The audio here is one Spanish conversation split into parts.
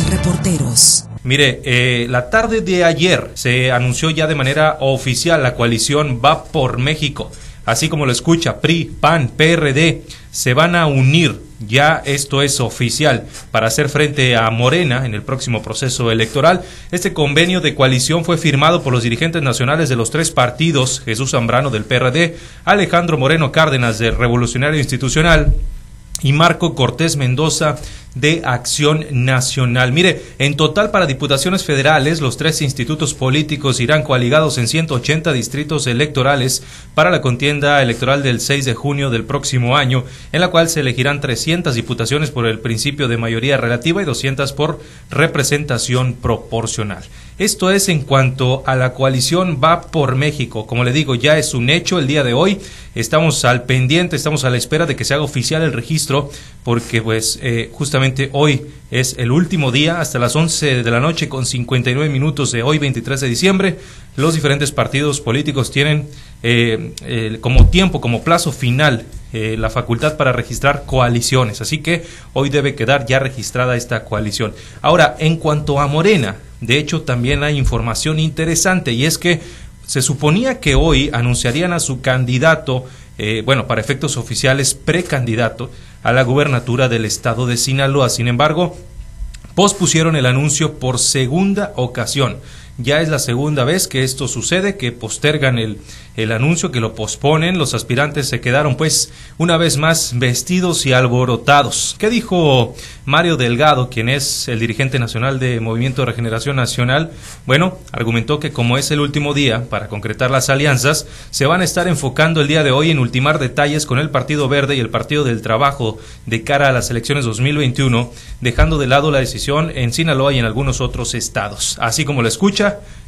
Reporteros. Mire, eh, la tarde de ayer se anunció ya de manera oficial la coalición Va por México. Así como lo escucha, PRI, PAN, PRD, se van a unir, ya esto es oficial, para hacer frente a Morena en el próximo proceso electoral. Este convenio de coalición fue firmado por los dirigentes nacionales de los tres partidos, Jesús Zambrano del PRD, Alejandro Moreno Cárdenas del Revolucionario Institucional, y Marco Cortés Mendoza de Acción Nacional. Mire, en total para diputaciones federales, los tres institutos políticos irán coaligados en 180 distritos electorales para la contienda electoral del 6 de junio del próximo año, en la cual se elegirán 300 diputaciones por el principio de mayoría relativa y 200 por representación proporcional. Esto es en cuanto a la coalición Va por México. Como le digo, ya es un hecho el día de hoy. Estamos al pendiente, estamos a la espera de que se haga oficial el registro, porque pues eh, justamente hoy es el último día, hasta las 11 de la noche con 59 minutos de hoy, 23 de diciembre. Los diferentes partidos políticos tienen eh, como tiempo, como plazo final, eh, la facultad para registrar coaliciones. Así que hoy debe quedar ya registrada esta coalición. Ahora, en cuanto a Morena, de hecho también hay información interesante y es que se suponía que hoy anunciarían a su candidato, eh, bueno, para efectos oficiales, precandidato a la gubernatura del estado de Sinaloa. Sin embargo, pospusieron el anuncio por segunda ocasión. Ya es la segunda vez que esto sucede, que postergan el, el anuncio, que lo posponen. Los aspirantes se quedaron, pues, una vez más vestidos y alborotados. ¿Qué dijo Mario Delgado, quien es el dirigente nacional de Movimiento de Regeneración Nacional? Bueno, argumentó que como es el último día para concretar las alianzas, se van a estar enfocando el día de hoy en ultimar detalles con el Partido Verde y el Partido del Trabajo de cara a las elecciones 2021, dejando de lado la decisión en Sinaloa y en algunos otros estados. Así como lo escucha,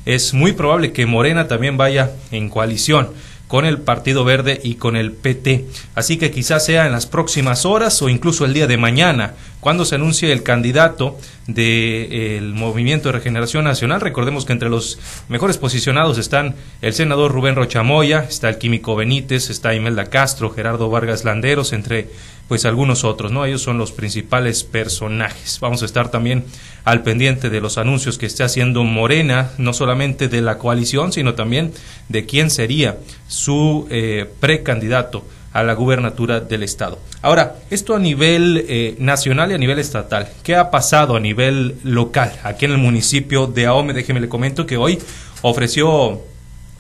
es muy probable que Morena también vaya en coalición con el Partido Verde y con el PT. Así que quizás sea en las próximas horas o incluso el día de mañana, cuando se anuncie el candidato del Movimiento de Regeneración Nacional. Recordemos que entre los mejores posicionados están el senador Rubén Rochamoya, está el químico Benítez, está Imelda Castro, Gerardo Vargas Landeros, entre pues algunos otros, ¿no? Ellos son los principales personajes. Vamos a estar también al pendiente de los anuncios que esté haciendo Morena, no solamente de la coalición, sino también de quién sería su eh, precandidato a la gubernatura del estado. Ahora, esto a nivel eh, nacional y a nivel estatal. ¿Qué ha pasado a nivel local? Aquí en el municipio de Ahome, déjeme le comento que hoy ofreció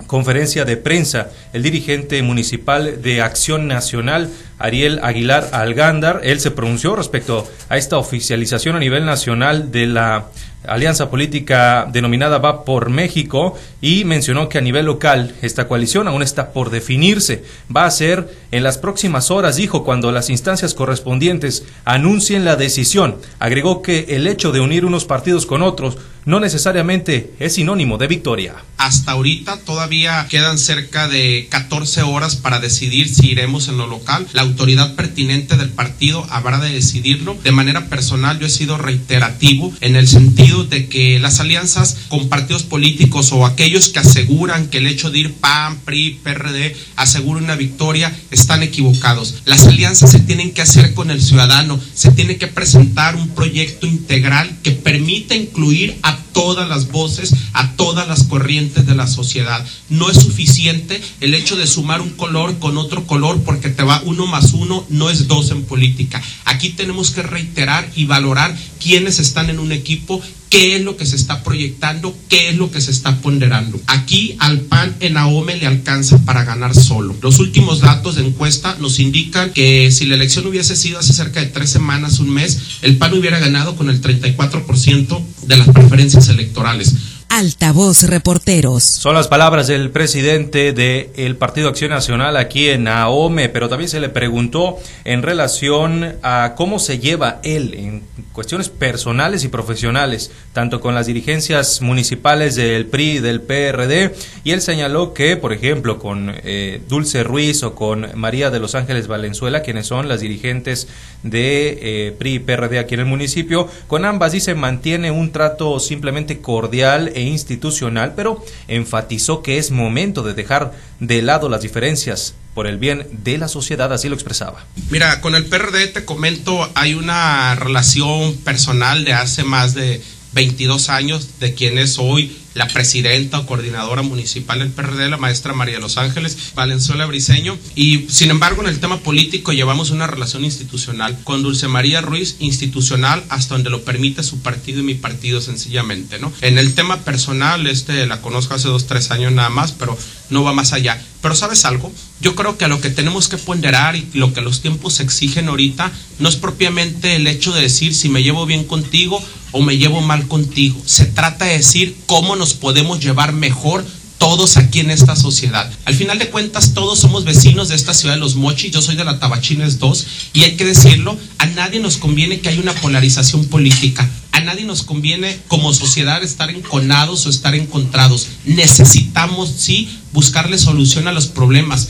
conferencia de prensa el dirigente municipal de Acción Nacional, Ariel Aguilar Algándar. Él se pronunció respecto a esta oficialización a nivel nacional de la alianza política denominada Va por México y mencionó que a nivel local esta coalición aún está por definirse. Va a ser en las próximas horas, dijo, cuando las instancias correspondientes anuncien la decisión. Agregó que el hecho de unir unos partidos con otros no necesariamente es sinónimo de victoria. Hasta ahorita todavía quedan cerca de 14 horas para decidir si iremos en lo local. La autoridad pertinente del partido habrá de decidirlo. De manera personal yo he sido reiterativo en el sentido de que las alianzas con partidos políticos o aquellos que aseguran que el hecho de ir PAN, PRI, PRD asegura una victoria están equivocados. Las alianzas se tienen que hacer con el ciudadano, se tiene que presentar un proyecto integral que permita incluir a todas las voces, a todas las corrientes de la sociedad. No es suficiente el hecho de sumar un color con otro color porque te va uno más uno, no es dos en política. Aquí tenemos que reiterar y valorar quiénes están en un equipo, qué es lo que se está proyectando, qué es lo que se está ponderando. Aquí al PAN en AOME le alcanza para ganar solo. Los últimos datos de encuesta nos indican que si la elección hubiese sido hace cerca de tres semanas, un mes, el PAN hubiera ganado con el 34% de las preferencias electorales. Altavoz Reporteros. Son las palabras del presidente del Partido Acción Nacional aquí en AOME, pero también se le preguntó en relación a cómo se lleva él en cuestiones personales y profesionales, tanto con las dirigencias municipales del PRI y del PRD, y él señaló que, por ejemplo, con eh, Dulce Ruiz o con María de los Ángeles Valenzuela, quienes son las dirigentes de eh, PRI y PRD aquí en el municipio, con ambas dice mantiene un trato simplemente cordial e institucional, pero enfatizó que es momento de dejar de lado las diferencias por el bien de la sociedad, así lo expresaba. Mira, con el PRD te comento, hay una relación personal de hace más de 22 años de quien es hoy la presidenta o coordinadora municipal del PRD, la maestra María Los Ángeles Valenzuela Briseño. Y sin embargo, en el tema político llevamos una relación institucional con Dulce María Ruiz, institucional hasta donde lo permite su partido y mi partido sencillamente, ¿no? En el tema personal, este la conozco hace dos, tres años nada más, pero no va más allá. Pero sabes algo, yo creo que a lo que tenemos que ponderar y lo que los tiempos exigen ahorita no es propiamente el hecho de decir si me llevo bien contigo o me llevo mal contigo. Se trata de decir cómo nos podemos llevar mejor todos aquí en esta sociedad. Al final de cuentas, todos somos vecinos de esta ciudad de Los Mochis, yo soy de la Tabachines 2, y hay que decirlo, a nadie nos conviene que haya una polarización política. A nadie nos conviene como sociedad estar enconados o estar encontrados. Necesitamos, sí, buscarle solución a los problemas.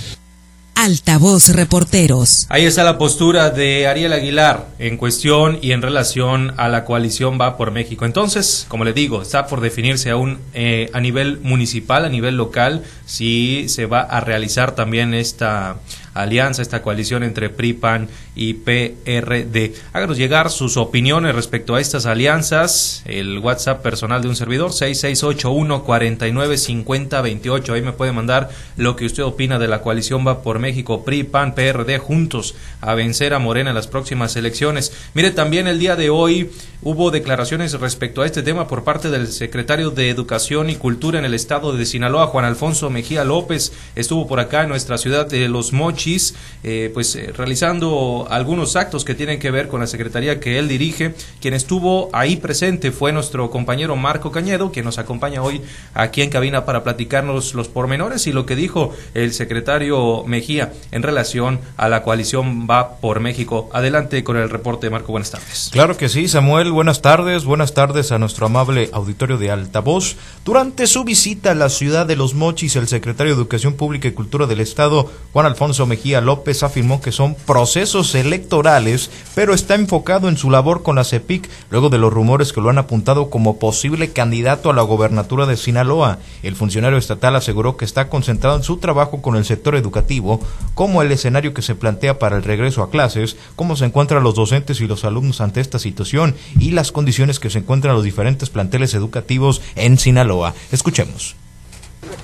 Altavoz Reporteros. Ahí está la postura de Ariel Aguilar en cuestión y en relación a la coalición Va por México. Entonces, como le digo, está por definirse aún eh, a nivel municipal, a nivel local, si se va a realizar también esta alianza, esta coalición entre PRI, PAN y PRD. Háganos llegar sus opiniones respecto a estas alianzas. El WhatsApp personal de un servidor, 6681-495028. Ahí me puede mandar lo que usted opina de la coalición Va por México, PRI, PAN, PRD, juntos a vencer a Morena en las próximas elecciones. Mire, también el día de hoy hubo declaraciones respecto a este tema por parte del secretario de Educación y Cultura en el estado de Sinaloa, Juan Alfonso Mejía López. Estuvo por acá en nuestra ciudad de Los Mochis, eh, pues eh, realizando algunos actos que tienen que ver con la secretaría que él dirige. Quien estuvo ahí presente fue nuestro compañero Marco Cañedo, quien nos acompaña hoy aquí en cabina para platicarnos los pormenores y lo que dijo el secretario Mejía en relación a la coalición Va por México. Adelante con el reporte, Marco. Buenas tardes. Claro que sí, Samuel. Buenas tardes. Buenas tardes a nuestro amable auditorio de Altavoz. Durante su visita a la ciudad de Los Mochis, el secretario de Educación Pública y Cultura del Estado, Juan Alfonso Mejía López, afirmó que son procesos electorales, pero está enfocado en su labor con la CEPIC, luego de los rumores que lo han apuntado como posible candidato a la gobernatura de Sinaloa. El funcionario estatal aseguró que está concentrado en su trabajo con el sector educativo, como el escenario que se plantea para el regreso a clases, cómo se encuentran los docentes y los alumnos ante esta situación y las condiciones que se encuentran los diferentes planteles educativos en Sinaloa. Escuchemos.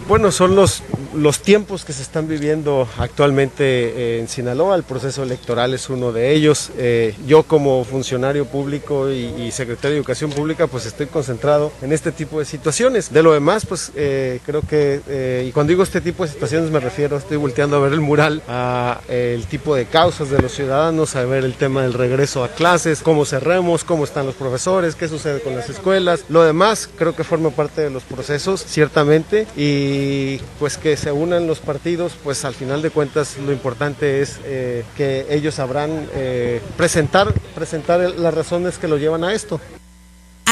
Bueno, son los, los tiempos que se están viviendo actualmente eh, en Sinaloa. El proceso electoral es uno de ellos. Eh, yo como funcionario público y, secretario de Educación Pública, pues estoy concentrado en este tipo de situaciones. De lo demás, pues eh, creo que, y cuando digo este tipo de situaciones me refiero, estoy volteando a ver el mural, a el tipo de causas de los ciudadanos, a ver el tema del regreso a clases, cómo cerremos, cómo están los profesores, qué sucede con las escuelas. Lo demás creo que forma parte de los procesos, ciertamente. Y y pues que se unan los partidos, pues al final de cuentas lo importante es eh, que ellos sabrán eh, presentar, presentar las razones que lo llevan a esto.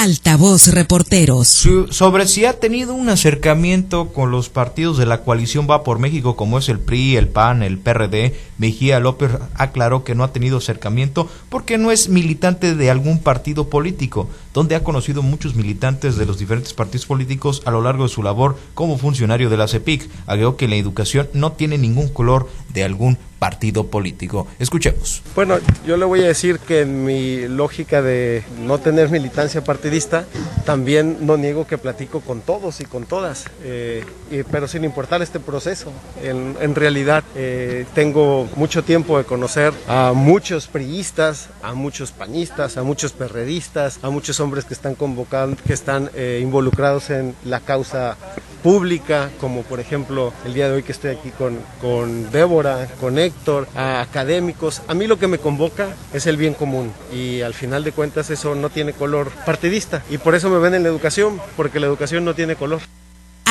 Altavoz Reporteros. sobre si ha tenido un acercamiento con los partidos de la coalición Va por México, como es el PRI, el PAN, el PRD, Mejía López aclaró que no ha tenido acercamiento porque no es militante de algún partido político, donde ha conocido muchos militantes de los diferentes partidos políticos a lo largo de su labor como funcionario de la CEPIC. Agregó que la educación no tiene ningún color de algún partido político. Escuchemos. Bueno, yo le voy a decir que en mi lógica de no tener militancia partidista, también no niego que platico con todos y con todas, eh, pero sin importar este proceso. En, realidad eh, tengo mucho tiempo de conocer a muchos priistas, a muchos panistas, a muchos perredistas, a muchos hombres que están convocando, que están eh, involucrados en la causa pública, como por ejemplo el día de hoy que estoy aquí con, con Débora, con Héctor, a académicos. A mí lo que me convoca es el bien común y al final de cuentas eso no tiene color partidista y por eso me ven en la educación, porque la educación no tiene color.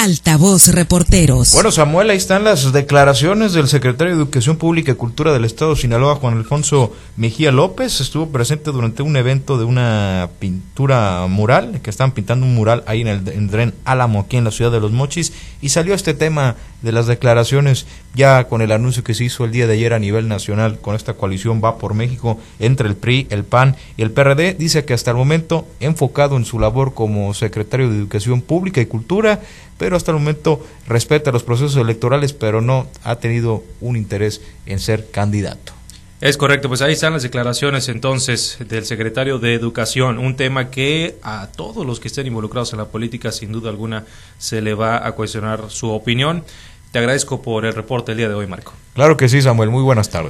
Altavoz Reporteros. Bueno, Samuel, ahí están las declaraciones del secretario de Educación Pública y Cultura del Estado de Sinaloa, Juan Alfonso Mejía López. Estuvo presente durante un evento de una pintura mural, que estaban pintando un mural ahí en el en Dren Álamo, aquí en la ciudad de Los Mochis, y salió este tema de las declaraciones ya con el anuncio que se hizo el día de ayer a nivel nacional con esta coalición Va por México entre el PRI, el PAN y el PRD. Dice que hasta el momento, enfocado en su labor como secretario de Educación Pública y Cultura, pero hasta el momento respeta los procesos electorales, pero no ha tenido un interés en ser candidato. Es correcto, pues ahí están las declaraciones entonces del secretario de Educación, un tema que a todos los que estén involucrados en la política sin duda alguna se le va a cuestionar su opinión. Te agradezco por el reporte el día de hoy, Marco. Claro que sí, Samuel, muy buenas tardes.